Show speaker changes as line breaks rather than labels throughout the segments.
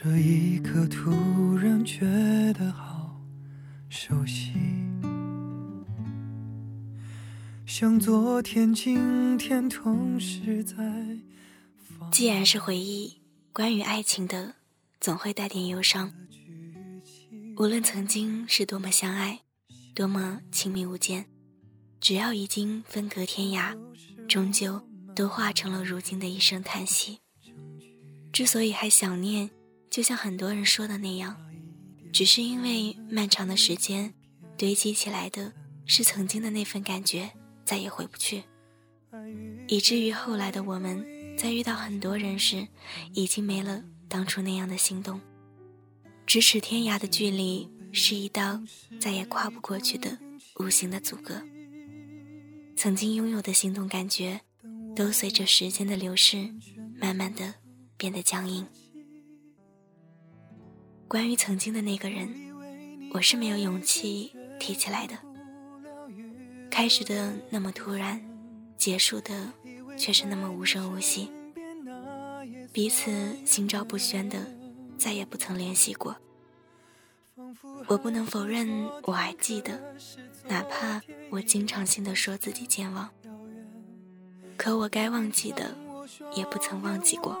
这一刻突然觉得好熟悉，像昨天、今天同时在。
既然是回忆，关于爱情的，总会带点忧伤。无论曾经是多么相爱，多么亲密无间，只要已经分隔天涯，终究都化成了如今的一声叹息。之所以还想念。就像很多人说的那样，只是因为漫长的时间堆积起来的是曾经的那份感觉，再也回不去，以至于后来的我们在遇到很多人时，已经没了当初那样的心动。咫尺天涯的距离是一道再也跨不过去的无形的阻隔，曾经拥有的心动感觉，都随着时间的流逝，慢慢的变得僵硬。关于曾经的那个人，我是没有勇气提起来的。开始的那么突然，结束的却是那么无声无息，彼此心照不宣的，再也不曾联系过。我不能否认我还记得，哪怕我经常性的说自己健忘，可我该忘记的，也不曾忘记过。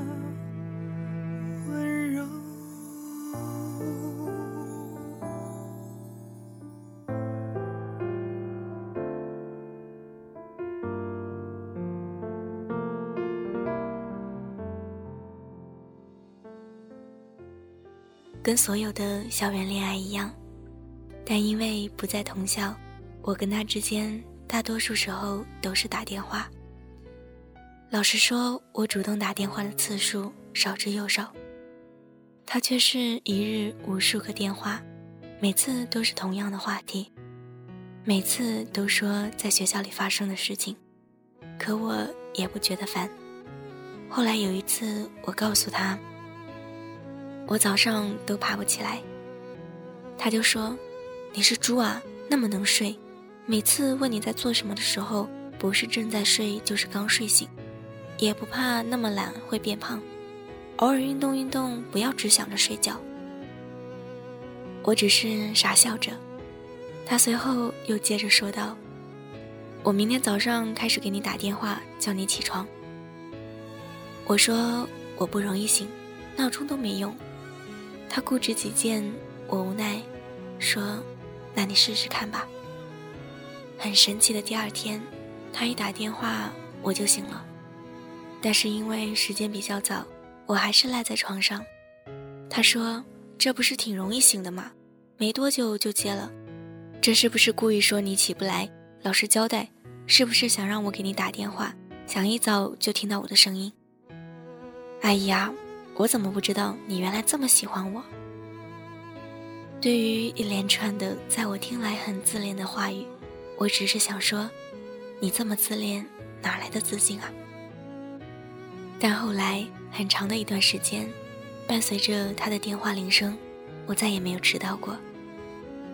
跟所有的校园恋爱一样，但因为不在同校，我跟他之间大多数时候都是打电话。老实说，我主动打电话的次数少之又少，他却是一日无数个电话，每次都是同样的话题，每次都说在学校里发生的事情，可我也不觉得烦。后来有一次，我告诉他。我早上都爬不起来，他就说：“你是猪啊，那么能睡。每次问你在做什么的时候，不是正在睡，就是刚睡醒，也不怕那么懒会变胖。偶尔运动运动，不要只想着睡觉。”我只是傻笑着。他随后又接着说道：“我明天早上开始给你打电话，叫你起床。”我说：“我不容易醒，闹钟都没用。”他固执己见，我无奈，说：“那你试试看吧。”很神奇的第二天，他一打电话我就醒了，但是因为时间比较早，我还是赖在床上。他说：“这不是挺容易醒的吗？没多久就接了，这是不是故意说你起不来？老实交代，是不是想让我给你打电话，想一早就听到我的声音？”哎呀！我怎么不知道你原来这么喜欢我？对于一连串的在我听来很自恋的话语，我只是想说，你这么自恋，哪来的自信啊？但后来很长的一段时间，伴随着他的电话铃声，我再也没有迟到过，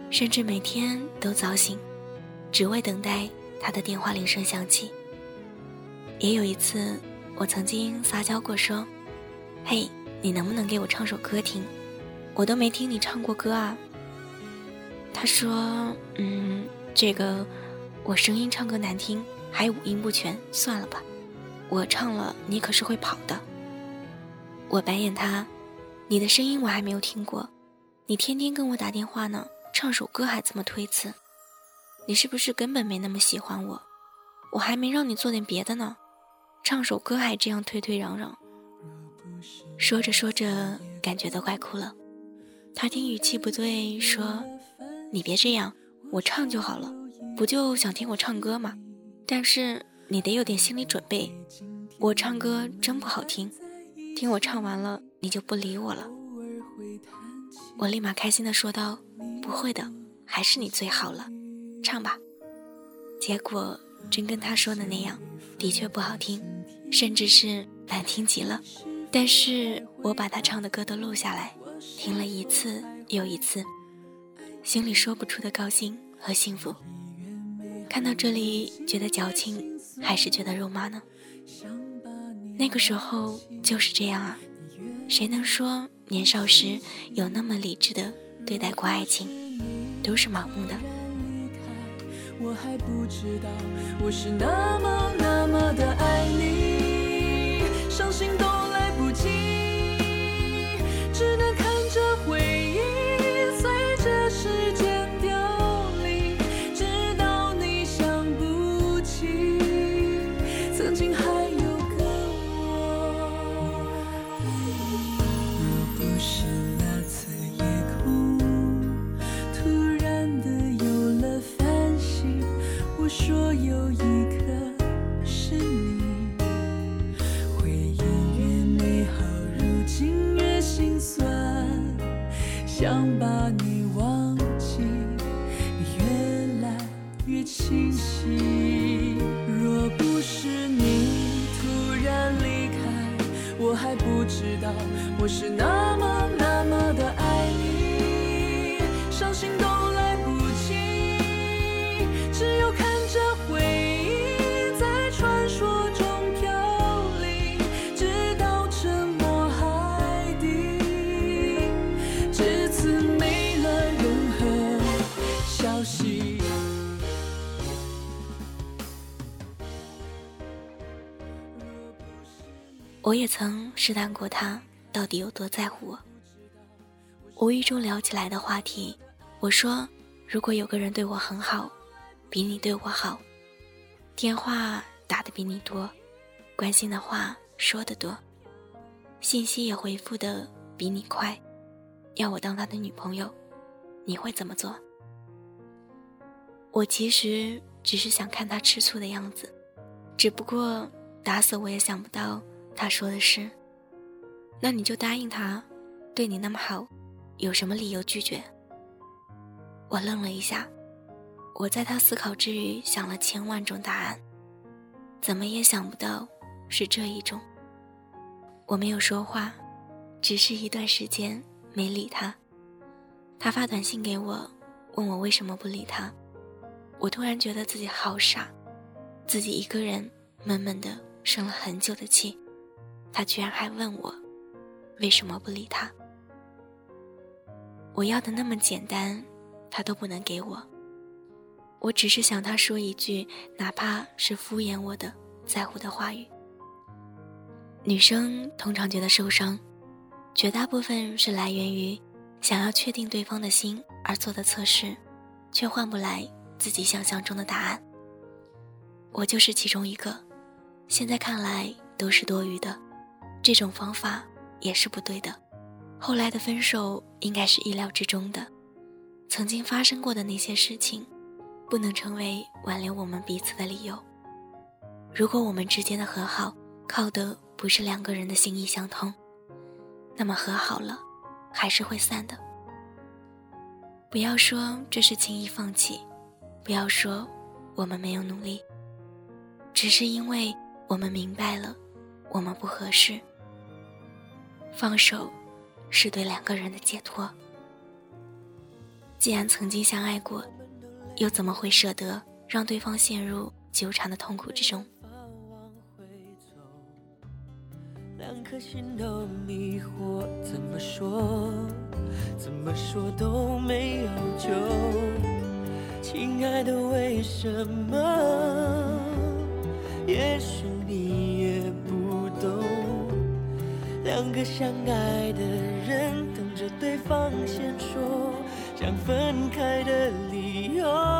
甚至每天都早醒，只为等待他的电话铃声响起。也有一次，我曾经撒娇过说。嘿，你能不能给我唱首歌听？我都没听你唱过歌啊。他说：“嗯，这个我声音唱歌难听，还五音不全，算了吧。我唱了，你可是会跑的。我白眼他，你的声音我还没有听过，你天天跟我打电话呢，唱首歌还这么推辞，你是不是根本没那么喜欢我？我还没让你做点别的呢，唱首歌还这样推推嚷嚷。说着说着，感觉都快哭了。他听语气不对，说：“你别这样，我唱就好了，不就想听我唱歌吗？但是你得有点心理准备，我唱歌真不好听，听我唱完了你就不理我了。”我立马开心的说道：“不会的，还是你最好了，唱吧。”结果真跟他说的那样，的确不好听，甚至是难听极了。但是我把他唱的歌都录下来。听了一次又一次，心里说不出的高兴和幸福。看到这里，觉得矫情还是觉得肉麻呢？那个时候就是这样啊，谁能说年少时有那么理智的对待过爱情？都是盲目的。我还不知道我是那么那么的爱想把你我也曾试探过他。到底有多在乎我？无意中聊起来的话题，我说：“如果有个人对我很好，比你对我好，电话打的比你多，关心的话说的多，信息也回复的比你快，要我当他的女朋友，你会怎么做？”我其实只是想看他吃醋的样子，只不过打死我也想不到他说的是。那你就答应他，对你那么好，有什么理由拒绝？我愣了一下，我在他思考之余想了千万种答案，怎么也想不到是这一种。我没有说话，只是一段时间没理他。他发短信给我，问我为什么不理他。我突然觉得自己好傻，自己一个人闷闷的生了很久的气，他居然还问我。为什么不理他？我要的那么简单，他都不能给我。我只是想他说一句，哪怕是敷衍我的、在乎的话语。女生通常觉得受伤，绝大部分是来源于想要确定对方的心而做的测试，却换不来自己想象中的答案。我就是其中一个，现在看来都是多余的。这种方法。也是不对的。后来的分手应该是意料之中的。曾经发生过的那些事情，不能成为挽留我们彼此的理由。如果我们之间的和好靠的不是两个人的心意相通，那么和好了还是会散的。不要说这是轻易放弃，不要说我们没有努力，只是因为我们明白了，我们不合适。放手，是对两个人的解脱。既然曾经相爱过，又怎么会舍得让对方陷入纠缠的痛苦之中？两颗心都迷惑，怎么说，怎么说都没有救。
亲爱的，为什么？也许你两个相爱的人等着对方先说想分开的理由。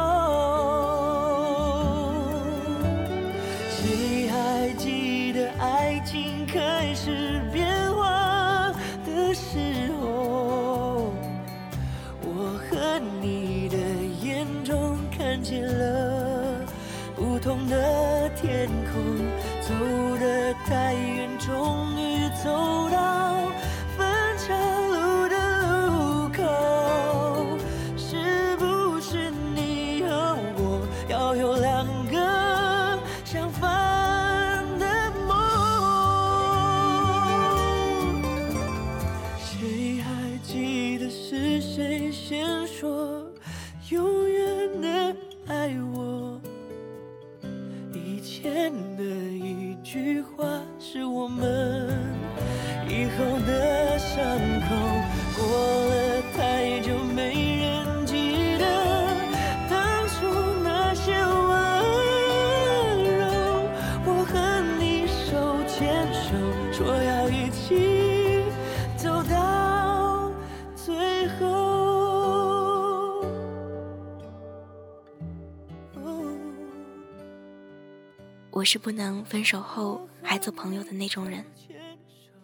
是不能分手后还做朋友的那种人，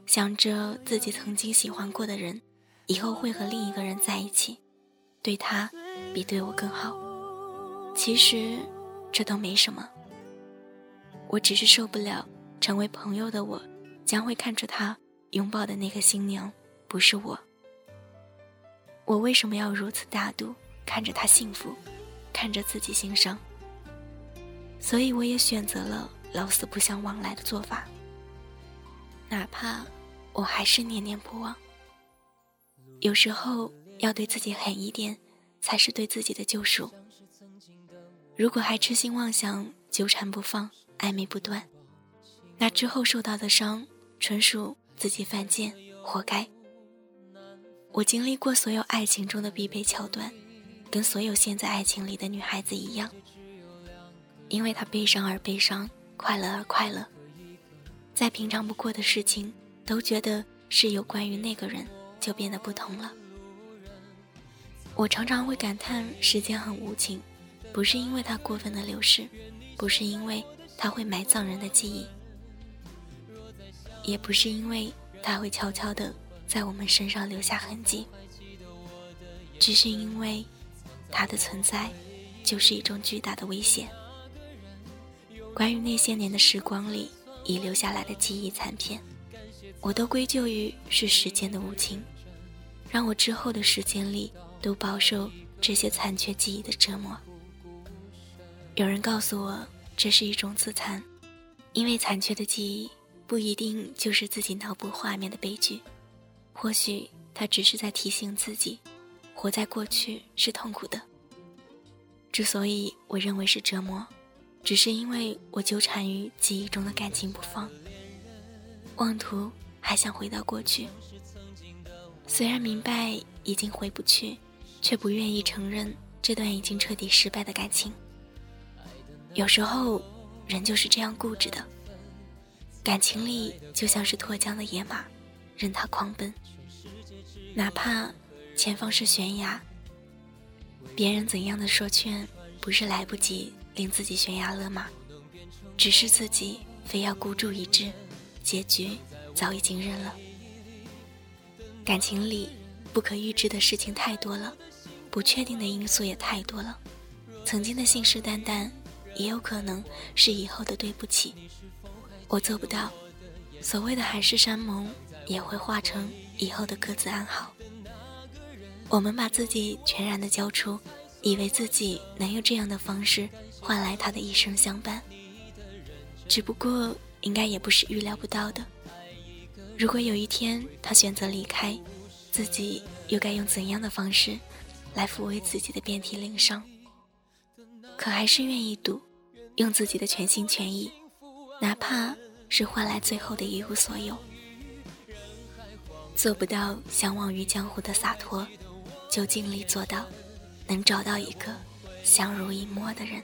想着自己曾经喜欢过的人，以后会和另一个人在一起，对他比对我更好。其实这都没什么，我只是受不了成为朋友的我，将会看着他拥抱的那个新娘不是我。我为什么要如此大度，看着他幸福，看着自己心伤？所以我也选择了老死不相往来的做法，哪怕我还是念念不忘。有时候要对自己狠一点，才是对自己的救赎。如果还痴心妄想、纠缠不放、暧昧不断，那之后受到的伤纯属自己犯贱，活该。我经历过所有爱情中的必备桥段，跟所有陷在爱情里的女孩子一样。因为他悲伤而悲伤，快乐而快乐，再平常不过的事情，都觉得是有关于那个人，就变得不同了。我常常会感叹时间很无情，不是因为它过分的流逝，不是因为它会埋葬人的记忆，也不是因为它会悄悄的在我们身上留下痕迹，只是因为它的存在就是一种巨大的危险。关于那些年的时光里遗留下来的记忆残片，我都归咎于是时间的无情，让我之后的时间里都饱受这些残缺记忆的折磨。有人告诉我，这是一种自残，因为残缺的记忆不一定就是自己脑补画面的悲剧，或许它只是在提醒自己，活在过去是痛苦的。之所以我认为是折磨。只是因为我纠缠于记忆中的感情不放，妄图还想回到过去。虽然明白已经回不去，却不愿意承认这段已经彻底失败的感情。有时候，人就是这样固执的，感情里就像是脱缰的野马，任它狂奔，哪怕前方是悬崖，别人怎样的说劝，不是来不及。令自己悬崖勒马，只是自己非要孤注一掷，结局早已经认了。感情里不可预知的事情太多了，不确定的因素也太多了。曾经的信誓旦旦，也有可能是以后的对不起。我做不到，所谓的海誓山盟，也会化成以后的各自安好。我们把自己全然的交出，以为自己能用这样的方式。换来他的一生相伴，只不过应该也不是预料不到的。如果有一天他选择离开，自己又该用怎样的方式来抚慰自己的遍体鳞伤？可还是愿意赌，用自己的全心全意，哪怕是换来最后的一无所有。做不到相忘于江湖的洒脱，就尽力做到，能找到一个。相濡以沫的人。